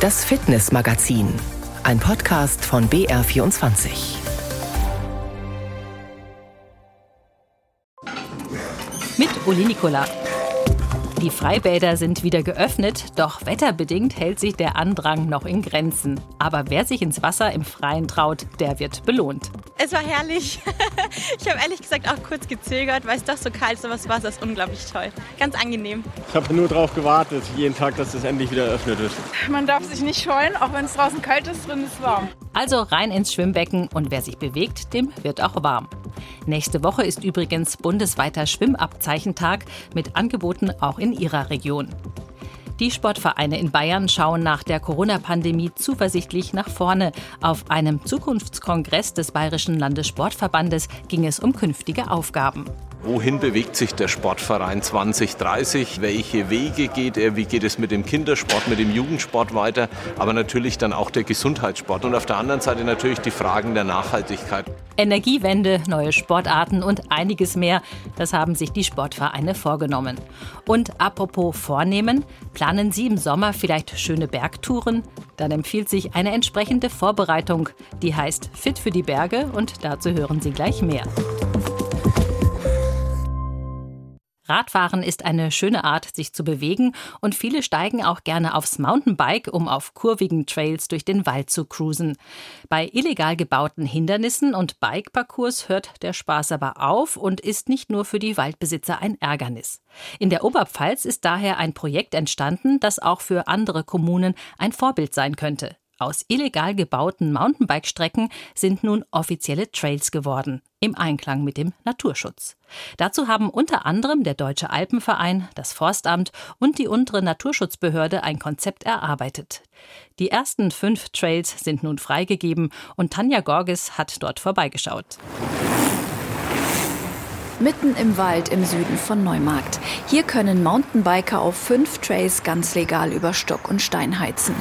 Das Fitnessmagazin, ein Podcast von BR24. Mit Uli Nikola. Die Freibäder sind wieder geöffnet, doch wetterbedingt hält sich der Andrang noch in Grenzen. Aber wer sich ins Wasser im Freien traut, der wird belohnt. Es war herrlich. Ich habe ehrlich gesagt auch kurz gezögert, weil es doch so kalt ist, aber das Wasser ist unglaublich toll. Ganz angenehm. Ich habe nur darauf gewartet, jeden Tag, dass es endlich wieder eröffnet wird. Man darf sich nicht scheuen, auch wenn es draußen kalt ist, drin ist warm. Also rein ins Schwimmbecken und wer sich bewegt, dem wird auch warm. Nächste Woche ist übrigens bundesweiter Schwimmabzeichentag mit Angeboten auch in ihrer Region. Die Sportvereine in Bayern schauen nach der Corona-Pandemie zuversichtlich nach vorne. Auf einem Zukunftskongress des Bayerischen Landessportverbandes ging es um künftige Aufgaben. Wohin bewegt sich der Sportverein 2030? Welche Wege geht er? Wie geht es mit dem Kindersport, mit dem Jugendsport weiter? Aber natürlich dann auch der Gesundheitssport. Und auf der anderen Seite natürlich die Fragen der Nachhaltigkeit. Energiewende, neue Sportarten und einiges mehr. Das haben sich die Sportvereine vorgenommen. Und apropos Vornehmen, planen Sie im Sommer vielleicht schöne Bergtouren? Dann empfiehlt sich eine entsprechende Vorbereitung. Die heißt Fit für die Berge und dazu hören Sie gleich mehr. Radfahren ist eine schöne Art, sich zu bewegen und viele steigen auch gerne aufs Mountainbike, um auf kurvigen Trails durch den Wald zu cruisen. Bei illegal gebauten Hindernissen und Bikeparcours hört der Spaß aber auf und ist nicht nur für die Waldbesitzer ein Ärgernis. In der Oberpfalz ist daher ein Projekt entstanden, das auch für andere Kommunen ein Vorbild sein könnte. Aus illegal gebauten Mountainbike-Strecken sind nun offizielle Trails geworden, im Einklang mit dem Naturschutz. Dazu haben unter anderem der Deutsche Alpenverein, das Forstamt und die untere Naturschutzbehörde ein Konzept erarbeitet. Die ersten fünf Trails sind nun freigegeben und Tanja Gorges hat dort vorbeigeschaut. Mitten im Wald im Süden von Neumarkt. Hier können Mountainbiker auf fünf Trails ganz legal über Stock und Stein heizen.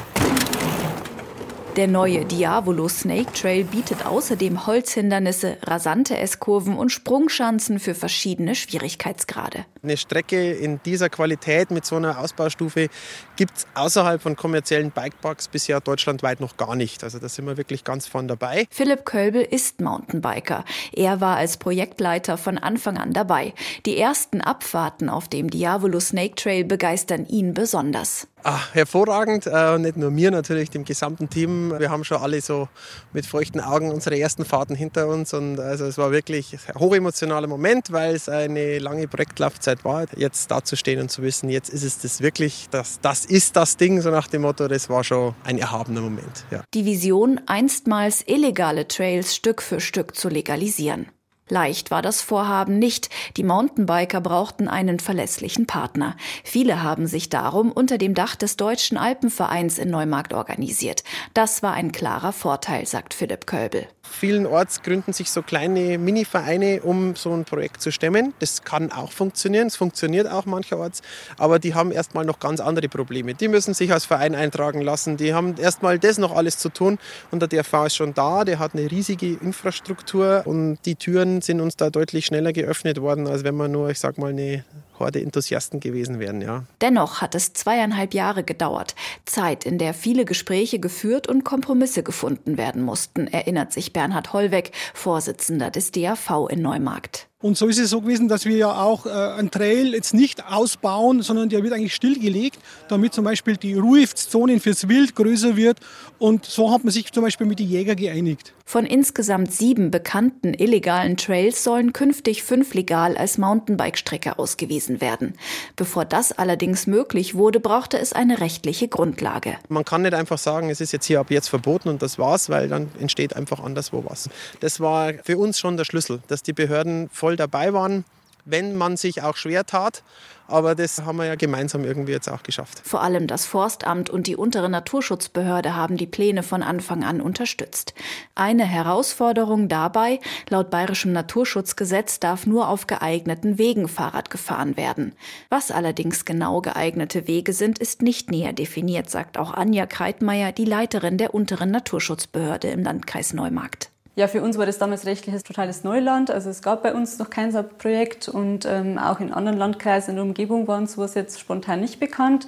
Der neue Diavolo Snake Trail bietet außerdem Holzhindernisse, rasante S-Kurven und Sprungschanzen für verschiedene Schwierigkeitsgrade. Eine Strecke in dieser Qualität mit so einer Ausbaustufe gibt es außerhalb von kommerziellen Bikeparks bisher deutschlandweit noch gar nicht. Also da sind wir wirklich ganz von dabei. Philipp Kölbel ist Mountainbiker. Er war als Projektleiter von Anfang an dabei. Die ersten Abfahrten auf dem Diavolo Snake Trail begeistern ihn besonders. Ach, hervorragend, äh, nicht nur mir natürlich, dem gesamten Team. Wir haben schon alle so mit feuchten Augen unsere ersten Fahrten hinter uns und also es war wirklich ein hochemotionaler Moment, weil es eine lange Projektlaufzeit war. Jetzt da zu stehen und zu wissen, jetzt ist es das wirklich, das, das ist das Ding, so nach dem Motto, das war schon ein erhabener Moment. Ja. Die Vision, einstmals illegale Trails Stück für Stück zu legalisieren. Leicht war das Vorhaben nicht. Die Mountainbiker brauchten einen verlässlichen Partner. Viele haben sich darum unter dem Dach des Deutschen Alpenvereins in Neumarkt organisiert. Das war ein klarer Vorteil, sagt Philipp Kölbel. Vielenorts gründen sich so kleine Mini-Vereine, um so ein Projekt zu stemmen. Das kann auch funktionieren, es funktioniert auch mancherorts, aber die haben erstmal noch ganz andere Probleme. Die müssen sich als Verein eintragen lassen, die haben erstmal das noch alles zu tun und der DRV ist schon da, der hat eine riesige Infrastruktur und die Türen sind uns da deutlich schneller geöffnet worden, als wenn man nur, ich sag mal, eine Horde Enthusiasten gewesen wären, ja. Dennoch hat es zweieinhalb Jahre gedauert. Zeit, in der viele Gespräche geführt und Kompromisse gefunden werden mussten, erinnert sich Bernhard Hollweg, Vorsitzender des DAV in Neumarkt. Und so ist es so gewesen, dass wir ja auch äh, einen Trail jetzt nicht ausbauen, sondern der wird eigentlich stillgelegt, damit zum Beispiel die Ruhezonen fürs Wild größer wird. Und so hat man sich zum Beispiel mit den Jägern geeinigt. Von insgesamt sieben bekannten illegalen Trails sollen künftig fünf legal als Mountainbike-Strecke ausgewiesen werden. Bevor das allerdings möglich wurde, brauchte es eine rechtliche Grundlage. Man kann nicht einfach sagen, es ist jetzt hier ab jetzt verboten und das war's, weil dann entsteht einfach anderswo was. Das war für uns schon der Schlüssel, dass die Behörden voll dabei waren, wenn man sich auch schwer tat. Aber das haben wir ja gemeinsam irgendwie jetzt auch geschafft. Vor allem das Forstamt und die untere Naturschutzbehörde haben die Pläne von Anfang an unterstützt. Eine Herausforderung dabei, laut bayerischem Naturschutzgesetz darf nur auf geeigneten Wegen Fahrrad gefahren werden. Was allerdings genau geeignete Wege sind, ist nicht näher definiert, sagt auch Anja Kreitmeier, die Leiterin der unteren Naturschutzbehörde im Landkreis Neumarkt. Ja, für uns war das damals rechtliches totales Neuland. Also es gab bei uns noch kein Projekt und ähm, auch in anderen Landkreisen in der Umgebung waren sowas jetzt spontan nicht bekannt.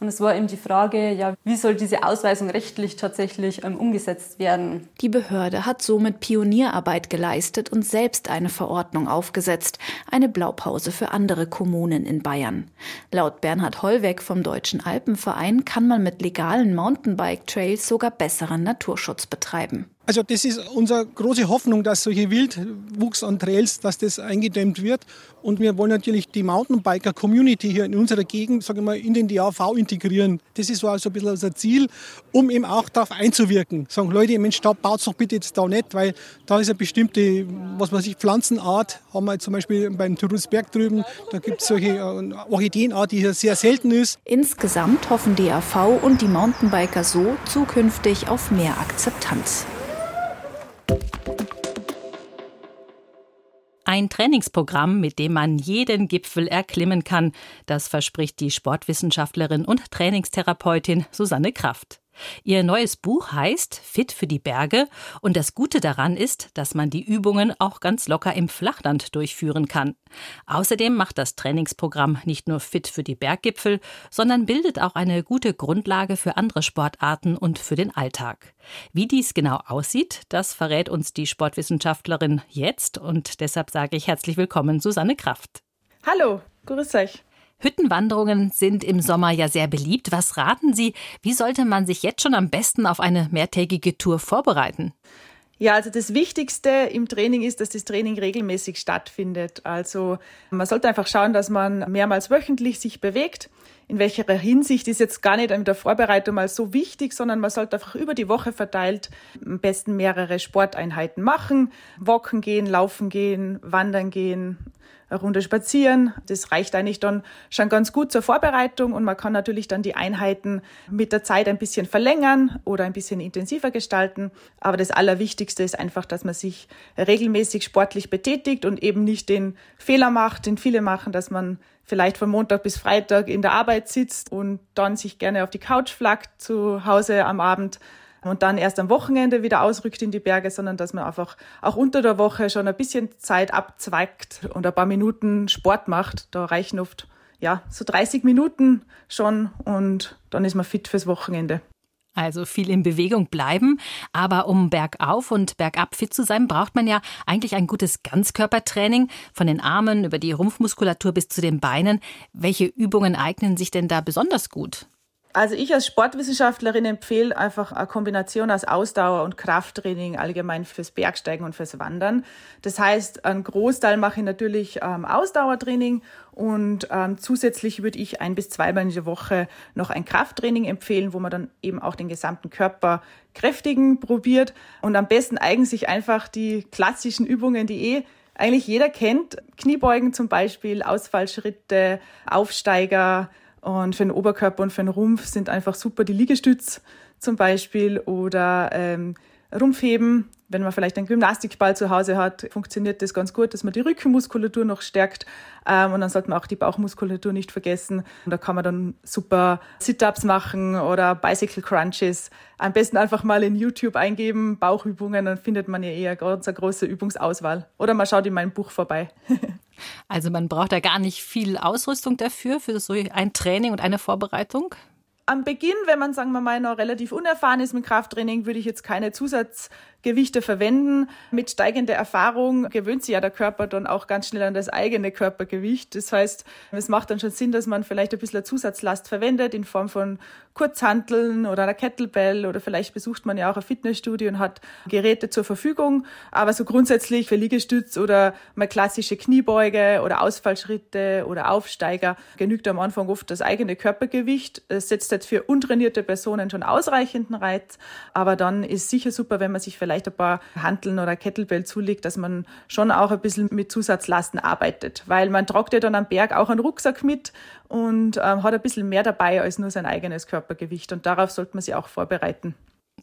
Und es war eben die Frage, ja, wie soll diese Ausweisung rechtlich tatsächlich ähm, umgesetzt werden? Die Behörde hat somit Pionierarbeit geleistet und selbst eine Verordnung aufgesetzt, eine Blaupause für andere Kommunen in Bayern. Laut Bernhard Hollweg vom Deutschen Alpenverein kann man mit legalen Mountainbike-Trails sogar besseren Naturschutz betreiben. Also das ist unsere große Hoffnung, dass solche Wildwuchs an Trails, dass das eingedämmt wird. Und wir wollen natürlich die Mountainbiker-Community hier in unserer Gegend, sage ich mal, in den DAV integrieren. Das ist so also ein bisschen unser Ziel, um eben auch darauf einzuwirken. Sagen, Leute, Mensch, da baut doch bitte jetzt da nicht, weil da ist eine bestimmte, was weiß ich, Pflanzenart. Haben wir zum Beispiel beim Tourousberg drüben, da gibt es solche äh, Orchideenart, die hier sehr selten ist. Insgesamt hoffen DAV und die Mountainbiker so zukünftig auf mehr Akzeptanz. Ein Trainingsprogramm, mit dem man jeden Gipfel erklimmen kann, das verspricht die Sportwissenschaftlerin und Trainingstherapeutin Susanne Kraft. Ihr neues Buch heißt Fit für die Berge und das Gute daran ist, dass man die Übungen auch ganz locker im Flachland durchführen kann. Außerdem macht das Trainingsprogramm nicht nur fit für die Berggipfel, sondern bildet auch eine gute Grundlage für andere Sportarten und für den Alltag. Wie dies genau aussieht, das verrät uns die Sportwissenschaftlerin jetzt und deshalb sage ich herzlich willkommen Susanne Kraft. Hallo, grüß euch. Hüttenwanderungen sind im Sommer ja sehr beliebt. Was raten Sie, wie sollte man sich jetzt schon am besten auf eine mehrtägige Tour vorbereiten? Ja, also das Wichtigste im Training ist, dass das Training regelmäßig stattfindet. Also man sollte einfach schauen, dass man mehrmals wöchentlich sich bewegt. In welcher Hinsicht ist jetzt gar nicht in der Vorbereitung mal so wichtig, sondern man sollte einfach über die Woche verteilt am besten mehrere Sporteinheiten machen. Walken gehen, laufen gehen, wandern gehen, Runde spazieren. Das reicht eigentlich dann schon ganz gut zur Vorbereitung und man kann natürlich dann die Einheiten mit der Zeit ein bisschen verlängern oder ein bisschen intensiver gestalten. Aber das Allerwichtigste ist einfach, dass man sich regelmäßig sportlich betätigt und eben nicht den Fehler macht, den viele machen, dass man vielleicht von Montag bis Freitag in der Arbeit sitzt und dann sich gerne auf die Couch flackt zu Hause am Abend und dann erst am Wochenende wieder ausrückt in die Berge, sondern dass man einfach auch unter der Woche schon ein bisschen Zeit abzweigt und ein paar Minuten Sport macht. Da reichen oft ja so 30 Minuten schon und dann ist man fit fürs Wochenende. Also viel in Bewegung bleiben. Aber um bergauf und bergab fit zu sein, braucht man ja eigentlich ein gutes Ganzkörpertraining. Von den Armen über die Rumpfmuskulatur bis zu den Beinen. Welche Übungen eignen sich denn da besonders gut? Also ich als Sportwissenschaftlerin empfehle einfach eine Kombination aus Ausdauer und Krafttraining allgemein fürs Bergsteigen und fürs Wandern. Das heißt, einen Großteil mache ich natürlich ähm, Ausdauertraining und ähm, zusätzlich würde ich ein bis zweimal in der Woche noch ein Krafttraining empfehlen, wo man dann eben auch den gesamten Körper kräftigen probiert. Und am besten eignen sich einfach die klassischen Übungen, die eh eigentlich jeder kennt. Kniebeugen zum Beispiel, Ausfallschritte, Aufsteiger, und für den Oberkörper und für den Rumpf sind einfach super die Liegestütz zum Beispiel oder ähm, Rumpfheben. Wenn man vielleicht einen Gymnastikball zu Hause hat, funktioniert das ganz gut, dass man die Rückenmuskulatur noch stärkt. Ähm, und dann sollte man auch die Bauchmuskulatur nicht vergessen. Und da kann man dann super Sit-Ups machen oder Bicycle Crunches. Am besten einfach mal in YouTube eingeben, Bauchübungen, dann findet man ja eher ganz eine große Übungsauswahl. Oder man schaut in meinem Buch vorbei. Also man braucht da gar nicht viel Ausrüstung dafür, für so ein Training und eine Vorbereitung? Am Beginn, wenn man, sagen wir mal, noch relativ unerfahren ist mit Krafttraining, würde ich jetzt keine Zusatz Gewichte verwenden. Mit steigender Erfahrung gewöhnt sich ja der Körper dann auch ganz schnell an das eigene Körpergewicht. Das heißt, es macht dann schon Sinn, dass man vielleicht ein bisschen Zusatzlast verwendet in Form von Kurzhanteln oder einer Kettlebell oder vielleicht besucht man ja auch ein Fitnessstudio und hat Geräte zur Verfügung. Aber so grundsätzlich für Liegestütz oder mal klassische Kniebeuge oder Ausfallschritte oder Aufsteiger genügt am Anfang oft das eigene Körpergewicht. Es setzt jetzt für untrainierte Personen schon ausreichenden Reiz. Aber dann ist sicher super, wenn man sich vielleicht vielleicht ein paar Hanteln oder Kettlebell zulegt, dass man schon auch ein bisschen mit Zusatzlasten arbeitet. Weil man tragt ja dann am Berg auch einen Rucksack mit und ähm, hat ein bisschen mehr dabei als nur sein eigenes Körpergewicht. Und darauf sollte man sich auch vorbereiten.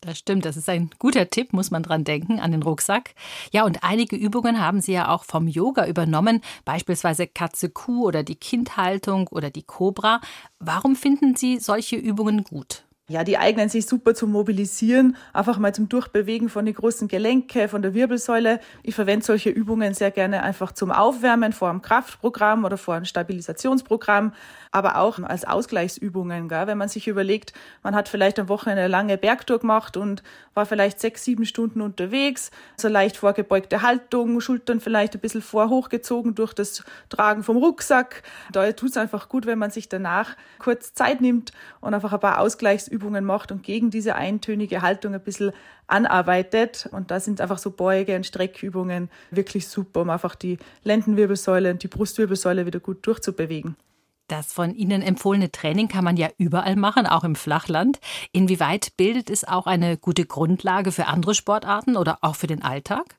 Das stimmt, das ist ein guter Tipp, muss man dran denken, an den Rucksack. Ja, und einige Übungen haben Sie ja auch vom Yoga übernommen, beispielsweise Katze-Kuh oder die Kindhaltung oder die Cobra. Warum finden Sie solche Übungen gut? Ja, die eignen sich super zum Mobilisieren, einfach mal zum Durchbewegen von den großen Gelenke, von der Wirbelsäule. Ich verwende solche Übungen sehr gerne einfach zum Aufwärmen vor einem Kraftprogramm oder vor einem Stabilisationsprogramm, aber auch als Ausgleichsübungen. Gell? Wenn man sich überlegt, man hat vielleicht am Wochenende eine lange Bergtour gemacht und war vielleicht sechs, sieben Stunden unterwegs, so leicht vorgebeugte Haltung, Schultern vielleicht ein bisschen vor hochgezogen durch das Tragen vom Rucksack. Da tut es einfach gut, wenn man sich danach kurz Zeit nimmt und einfach ein paar Ausgleichsübungen Übungen macht und gegen diese eintönige Haltung ein bisschen anarbeitet. Und da sind einfach so Beuge- und Streckübungen wirklich super, um einfach die Lendenwirbelsäule und die Brustwirbelsäule wieder gut durchzubewegen. Das von Ihnen empfohlene Training kann man ja überall machen, auch im Flachland. Inwieweit bildet es auch eine gute Grundlage für andere Sportarten oder auch für den Alltag?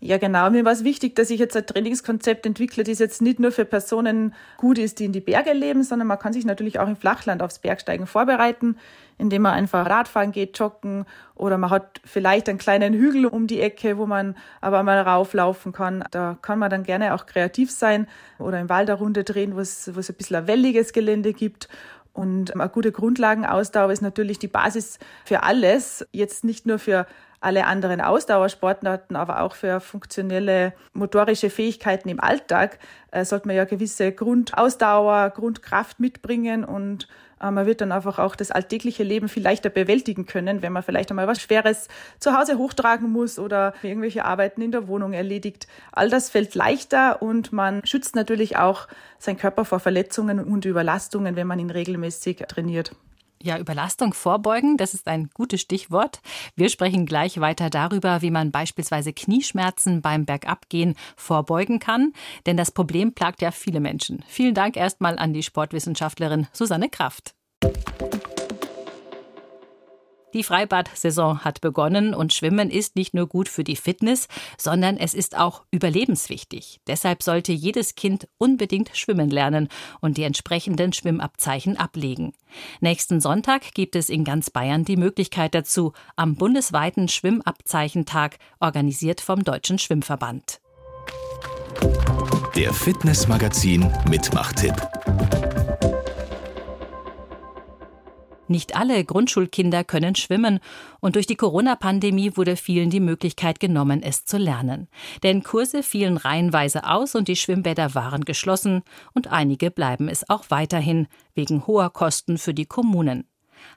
Ja, genau. Mir war es wichtig, dass ich jetzt ein Trainingskonzept entwickle, das jetzt nicht nur für Personen gut ist, die in die Berge leben, sondern man kann sich natürlich auch im Flachland aufs Bergsteigen vorbereiten, indem man einfach Radfahren geht, joggen oder man hat vielleicht einen kleinen Hügel um die Ecke, wo man aber mal rauflaufen kann. Da kann man dann gerne auch kreativ sein oder im Wald eine Runde drehen, wo es, wo es ein bisschen ein welliges Gelände gibt. Und eine gute Grundlagenausdauer ist natürlich die Basis für alles. Jetzt nicht nur für alle anderen Ausdauersportarten, aber auch für funktionelle motorische Fähigkeiten im Alltag äh, sollte man ja gewisse Grundausdauer, Grundkraft mitbringen und äh, man wird dann einfach auch das alltägliche Leben viel leichter bewältigen können, wenn man vielleicht einmal was Schweres zu Hause hochtragen muss oder irgendwelche Arbeiten in der Wohnung erledigt. All das fällt leichter und man schützt natürlich auch seinen Körper vor Verletzungen und Überlastungen, wenn man ihn regelmäßig trainiert. Ja, Überlastung vorbeugen, das ist ein gutes Stichwort. Wir sprechen gleich weiter darüber, wie man beispielsweise Knieschmerzen beim Bergabgehen vorbeugen kann, denn das Problem plagt ja viele Menschen. Vielen Dank erstmal an die Sportwissenschaftlerin Susanne Kraft. Die Freibad-Saison hat begonnen und Schwimmen ist nicht nur gut für die Fitness, sondern es ist auch überlebenswichtig. Deshalb sollte jedes Kind unbedingt schwimmen lernen und die entsprechenden Schwimmabzeichen ablegen. Nächsten Sonntag gibt es in ganz Bayern die Möglichkeit dazu am bundesweiten Schwimmabzeichentag, organisiert vom Deutschen Schwimmverband. Der Fitnessmagazin Mitmachtipp. Nicht alle Grundschulkinder können schwimmen und durch die Corona-Pandemie wurde vielen die Möglichkeit genommen, es zu lernen. Denn Kurse fielen reihenweise aus und die Schwimmbäder waren geschlossen und einige bleiben es auch weiterhin wegen hoher Kosten für die Kommunen.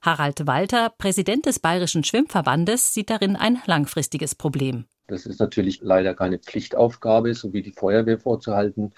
Harald Walter, Präsident des Bayerischen Schwimmverbandes, sieht darin ein langfristiges Problem. Das ist natürlich leider keine Pflichtaufgabe, so wie die Feuerwehr vorzuhalten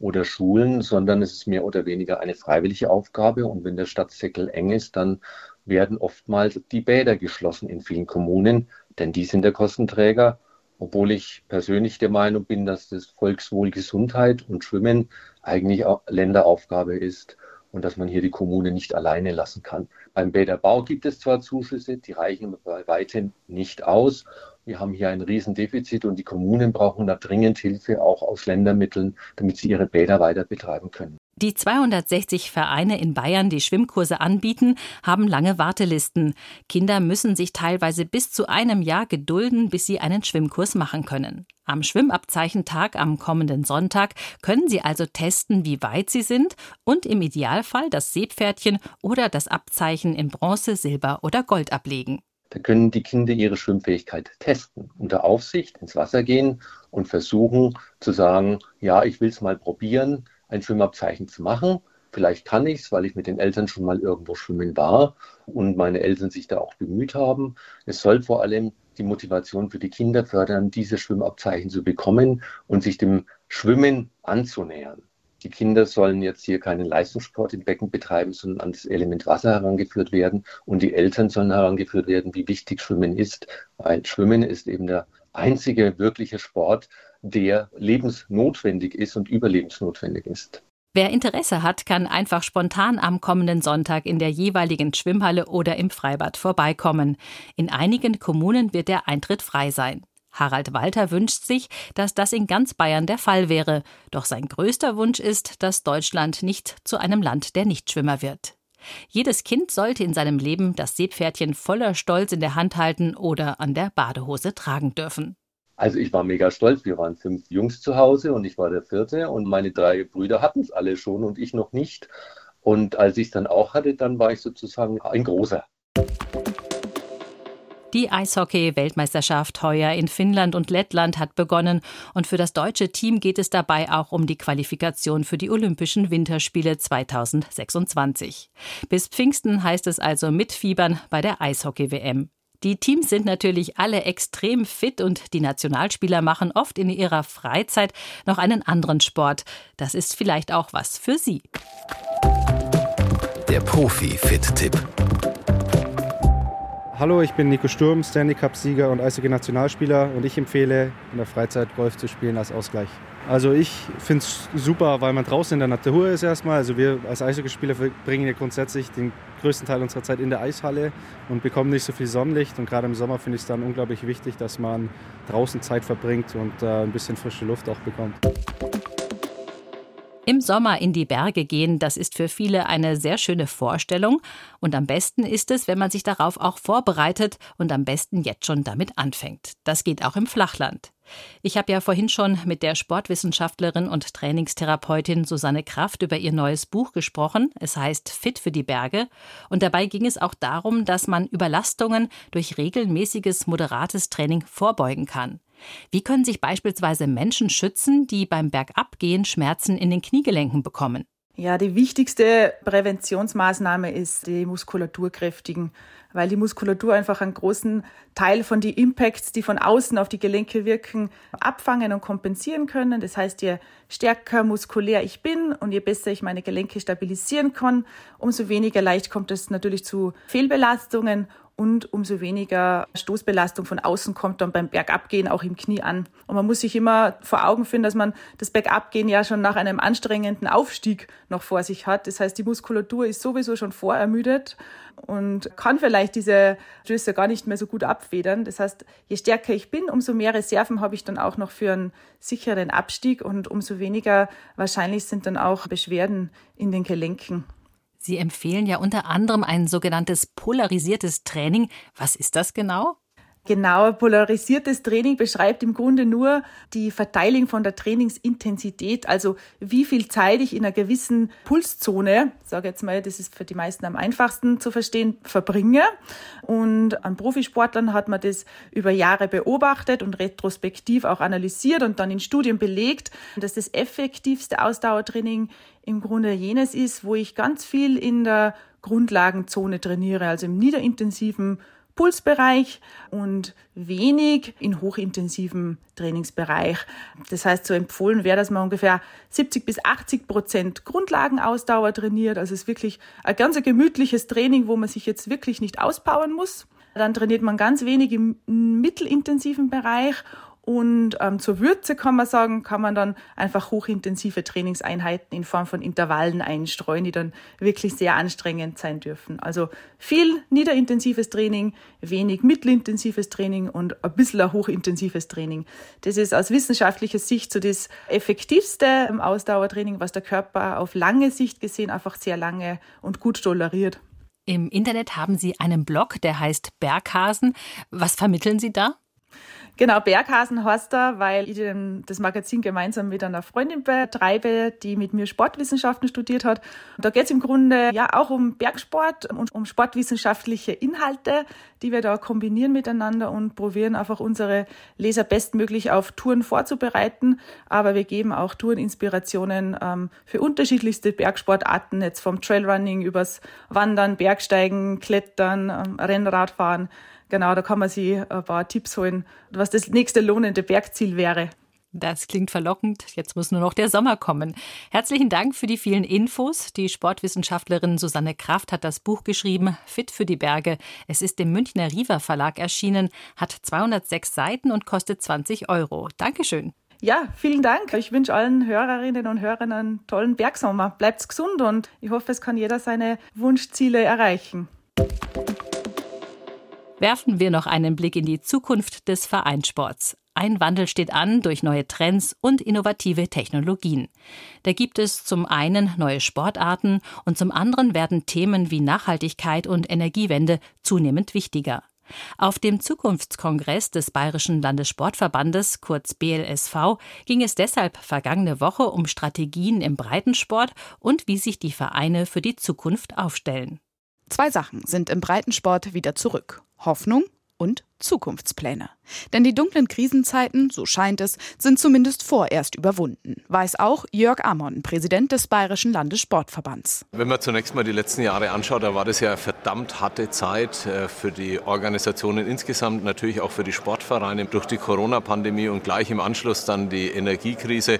oder Schulen, sondern es ist mehr oder weniger eine freiwillige Aufgabe. Und wenn der Stadtsäckel eng ist, dann werden oftmals die Bäder geschlossen in vielen Kommunen, denn die sind der Kostenträger. Obwohl ich persönlich der Meinung bin, dass das Volkswohl, Gesundheit und Schwimmen eigentlich auch Länderaufgabe ist und dass man hier die Kommune nicht alleine lassen kann. Beim Bäderbau gibt es zwar Zuschüsse, die reichen bei weitem nicht aus. Wir haben hier ein Riesendefizit und die Kommunen brauchen da dringend Hilfe, auch aus Ländermitteln, damit sie ihre Bäder weiter betreiben können. Die 260 Vereine in Bayern, die Schwimmkurse anbieten, haben lange Wartelisten. Kinder müssen sich teilweise bis zu einem Jahr gedulden, bis sie einen Schwimmkurs machen können. Am Schwimmabzeichentag am kommenden Sonntag können Sie also testen, wie weit Sie sind und im Idealfall das Seepferdchen oder das Abzeichen in Bronze, Silber oder Gold ablegen. Da können die Kinder ihre Schwimmfähigkeit testen, unter Aufsicht ins Wasser gehen und versuchen zu sagen, ja, ich will es mal probieren, ein Schwimmabzeichen zu machen. Vielleicht kann ich es, weil ich mit den Eltern schon mal irgendwo schwimmen war und meine Eltern sich da auch bemüht haben. Es soll vor allem die Motivation für die Kinder fördern, diese Schwimmabzeichen zu bekommen und sich dem Schwimmen anzunähern. Die Kinder sollen jetzt hier keinen Leistungssport im Becken betreiben, sondern an das Element Wasser herangeführt werden. Und die Eltern sollen herangeführt werden, wie wichtig Schwimmen ist, weil Schwimmen ist eben der einzige wirkliche Sport, der lebensnotwendig ist und überlebensnotwendig ist. Wer Interesse hat, kann einfach spontan am kommenden Sonntag in der jeweiligen Schwimmhalle oder im Freibad vorbeikommen. In einigen Kommunen wird der Eintritt frei sein. Harald Walter wünscht sich, dass das in ganz Bayern der Fall wäre. Doch sein größter Wunsch ist, dass Deutschland nicht zu einem Land der Nichtschwimmer wird. Jedes Kind sollte in seinem Leben das Seepferdchen voller Stolz in der Hand halten oder an der Badehose tragen dürfen. Also ich war mega stolz. Wir waren fünf Jungs zu Hause und ich war der vierte und meine drei Brüder hatten es alle schon und ich noch nicht. Und als ich es dann auch hatte, dann war ich sozusagen ein großer. Die Eishockey-Weltmeisterschaft heuer in Finnland und Lettland hat begonnen und für das deutsche Team geht es dabei auch um die Qualifikation für die Olympischen Winterspiele 2026. Bis Pfingsten heißt es also mitfiebern bei der Eishockey-WM. Die Teams sind natürlich alle extrem fit und die Nationalspieler machen oft in ihrer Freizeit noch einen anderen Sport. Das ist vielleicht auch was für sie. Der Profi-Fit-Tipp. Hallo, ich bin Nico Sturm, Stanley Cup-Sieger und Eishockey-Nationalspieler und ich empfehle in der Freizeit Golf zu spielen als Ausgleich. Also ich finde es super, weil man draußen in der Natur ist erstmal. Also wir als Eishockeyspieler verbringen ja grundsätzlich den größten Teil unserer Zeit in der Eishalle und bekommen nicht so viel Sonnenlicht. Und gerade im Sommer finde ich es dann unglaublich wichtig, dass man draußen Zeit verbringt und äh, ein bisschen frische Luft auch bekommt. Im Sommer in die Berge gehen, das ist für viele eine sehr schöne Vorstellung. Und am besten ist es, wenn man sich darauf auch vorbereitet und am besten jetzt schon damit anfängt. Das geht auch im Flachland. Ich habe ja vorhin schon mit der Sportwissenschaftlerin und Trainingstherapeutin Susanne Kraft über ihr neues Buch gesprochen. Es heißt Fit für die Berge. Und dabei ging es auch darum, dass man Überlastungen durch regelmäßiges, moderates Training vorbeugen kann. Wie können sich beispielsweise Menschen schützen, die beim Bergabgehen Schmerzen in den Kniegelenken bekommen? Ja, die wichtigste Präventionsmaßnahme ist die Muskulatur kräftigen, weil die Muskulatur einfach einen großen Teil von den Impacts, die von außen auf die Gelenke wirken, abfangen und kompensieren können. Das heißt, je stärker muskulär ich bin und je besser ich meine Gelenke stabilisieren kann, umso weniger leicht kommt es natürlich zu Fehlbelastungen und umso weniger Stoßbelastung von außen kommt dann beim Bergabgehen auch im Knie an. Und man muss sich immer vor Augen finden, dass man das Bergabgehen ja schon nach einem anstrengenden Aufstieg noch vor sich hat. Das heißt, die Muskulatur ist sowieso schon vorermüdet und kann vielleicht diese Stöße gar nicht mehr so gut abfedern. Das heißt, je stärker ich bin, umso mehr Reserven habe ich dann auch noch für einen sicheren Abstieg und umso weniger wahrscheinlich sind dann auch Beschwerden in den Gelenken. Sie empfehlen ja unter anderem ein sogenanntes polarisiertes Training. Was ist das genau? Genau, polarisiertes Training beschreibt im Grunde nur die Verteilung von der Trainingsintensität, also wie viel Zeit ich in einer gewissen Pulszone, sage jetzt mal, das ist für die meisten am einfachsten zu verstehen, verbringe. Und an Profisportlern hat man das über Jahre beobachtet und retrospektiv auch analysiert und dann in Studien belegt, dass das effektivste Ausdauertraining im Grunde jenes ist, wo ich ganz viel in der Grundlagenzone trainiere, also im niederintensiven Pulsbereich und wenig in hochintensiven Trainingsbereich. Das heißt, so empfohlen wäre, dass man ungefähr 70 bis 80 Prozent Grundlagenausdauer trainiert. Also es ist wirklich ein ganz gemütliches Training, wo man sich jetzt wirklich nicht auspowern muss. Dann trainiert man ganz wenig im mittelintensiven Bereich und ähm, zur Würze kann man sagen, kann man dann einfach hochintensive Trainingseinheiten in Form von Intervallen einstreuen, die dann wirklich sehr anstrengend sein dürfen. Also viel niederintensives Training, wenig mittelintensives Training und ein bisschen ein hochintensives Training. Das ist aus wissenschaftlicher Sicht so das effektivste Ausdauertraining, was der Körper auf lange Sicht gesehen einfach sehr lange und gut toleriert. Im Internet haben Sie einen Blog, der heißt Berghasen. Was vermitteln Sie da? Genau, Berghasen heißt er, weil ich das Magazin gemeinsam mit einer Freundin betreibe, die mit mir Sportwissenschaften studiert hat. Und da geht es im Grunde ja auch um Bergsport und um sportwissenschaftliche Inhalte, die wir da kombinieren miteinander und probieren einfach unsere Leser bestmöglich auf Touren vorzubereiten. Aber wir geben auch Toureninspirationen ähm, für unterschiedlichste Bergsportarten, jetzt vom Trailrunning übers Wandern, Bergsteigen, Klettern, ähm, Rennradfahren. Genau, da kann man sich ein paar Tipps holen, was das nächste lohnende Bergziel wäre. Das klingt verlockend. Jetzt muss nur noch der Sommer kommen. Herzlichen Dank für die vielen Infos. Die Sportwissenschaftlerin Susanne Kraft hat das Buch geschrieben, Fit für die Berge. Es ist im Münchner Riva Verlag erschienen, hat 206 Seiten und kostet 20 Euro. Dankeschön. Ja, vielen Dank. Ich wünsche allen Hörerinnen und Hörern einen tollen Bergsommer. Bleibt gesund und ich hoffe, es kann jeder seine Wunschziele erreichen. Werfen wir noch einen Blick in die Zukunft des Vereinssports. Ein Wandel steht an durch neue Trends und innovative Technologien. Da gibt es zum einen neue Sportarten und zum anderen werden Themen wie Nachhaltigkeit und Energiewende zunehmend wichtiger. Auf dem Zukunftskongress des Bayerischen Landessportverbandes, kurz BLSV, ging es deshalb vergangene Woche um Strategien im Breitensport und wie sich die Vereine für die Zukunft aufstellen. Zwei Sachen sind im Breitensport wieder zurück. Hoffnung und Zukunftspläne. Denn die dunklen Krisenzeiten, so scheint es, sind zumindest vorerst überwunden, weiß auch Jörg Amon, Präsident des Bayerischen Landessportverbands. Wenn man zunächst mal die letzten Jahre anschaut, da war das ja eine verdammt harte Zeit äh, für die Organisationen insgesamt, natürlich auch für die Sportvereine durch die Corona-Pandemie und gleich im Anschluss dann die Energiekrise.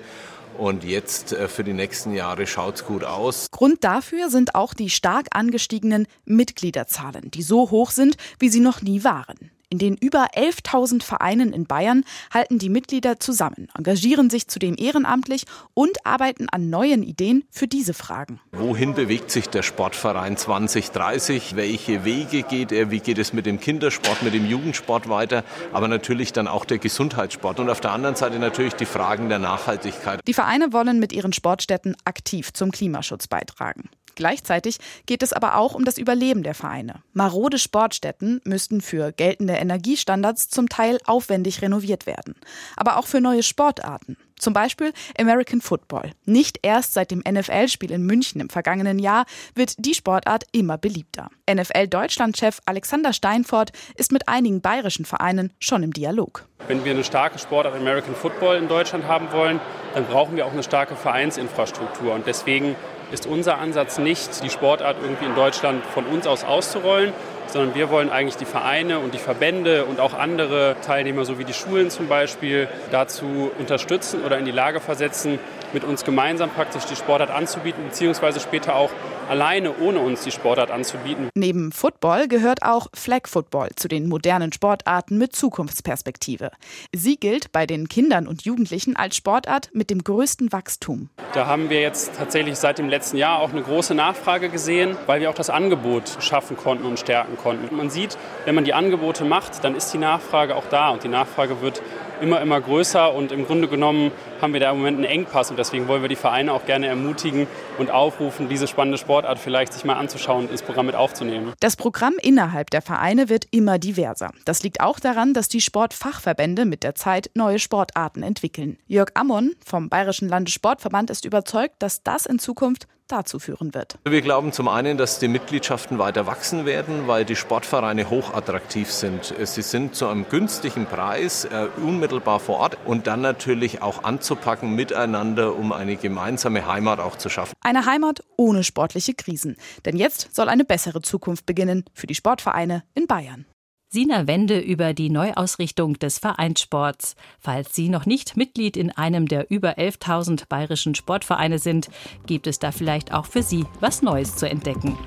Und jetzt äh, für die nächsten Jahre schaut es gut aus. Grund dafür sind auch die stark angestiegenen Mitgliederzahlen, die so hoch sind, wie sie noch nie waren. In den über 11.000 Vereinen in Bayern halten die Mitglieder zusammen, engagieren sich zudem ehrenamtlich und arbeiten an neuen Ideen für diese Fragen. Wohin bewegt sich der Sportverein 2030? Welche Wege geht er? Wie geht es mit dem Kindersport, mit dem Jugendsport weiter? Aber natürlich dann auch der Gesundheitssport. Und auf der anderen Seite natürlich die Fragen der Nachhaltigkeit. Die Vereine wollen mit ihren Sportstätten aktiv zum Klimaschutz beitragen. Gleichzeitig geht es aber auch um das Überleben der Vereine. Marode Sportstätten müssten für geltende Energiestandards zum Teil aufwendig renoviert werden. Aber auch für neue Sportarten. Zum Beispiel American Football. Nicht erst seit dem NFL-Spiel in München im vergangenen Jahr wird die Sportart immer beliebter. NFL-Deutschland-Chef Alexander Steinfort ist mit einigen bayerischen Vereinen schon im Dialog. Wenn wir eine starke Sportart American Football in Deutschland haben wollen, dann brauchen wir auch eine starke Vereinsinfrastruktur. Und deswegen ist unser Ansatz nicht, die Sportart irgendwie in Deutschland von uns aus auszurollen, sondern wir wollen eigentlich die Vereine und die Verbände und auch andere Teilnehmer, so wie die Schulen zum Beispiel, dazu unterstützen oder in die Lage versetzen, mit uns gemeinsam praktisch die Sportart anzubieten, beziehungsweise später auch alleine ohne uns die Sportart anzubieten. Neben Football gehört auch Flag Football zu den modernen Sportarten mit Zukunftsperspektive. Sie gilt bei den Kindern und Jugendlichen als Sportart mit dem größten Wachstum. Da haben wir jetzt tatsächlich seit dem letzten Jahr auch eine große Nachfrage gesehen, weil wir auch das Angebot schaffen konnten und stärken konnten. Man sieht, wenn man die Angebote macht, dann ist die Nachfrage auch da und die Nachfrage wird immer, immer größer und im Grunde genommen haben wir da im Moment einen Engpass und deswegen wollen wir die Vereine auch gerne ermutigen und aufrufen, diese spannende Sportart vielleicht sich mal anzuschauen und ins Programm mit aufzunehmen. Das Programm innerhalb der Vereine wird immer diverser. Das liegt auch daran, dass die Sportfachverbände mit der Zeit neue Sportarten entwickeln. Jörg Ammon vom Bayerischen Landessportverband ist überzeugt, dass das in Zukunft dazu führen wird. Wir glauben zum einen, dass die Mitgliedschaften weiter wachsen werden, weil die Sportvereine hochattraktiv sind. Sie sind zu einem günstigen Preis äh, unmittelbar vor Ort und dann natürlich auch anzupacken miteinander, um eine gemeinsame Heimat auch zu schaffen. Eine Heimat ohne sportliche Krisen. Denn jetzt soll eine bessere Zukunft beginnen für die Sportvereine in Bayern. Sina Wende über die Neuausrichtung des Vereinssports. Falls Sie noch nicht Mitglied in einem der über 11.000 bayerischen Sportvereine sind, gibt es da vielleicht auch für Sie was Neues zu entdecken.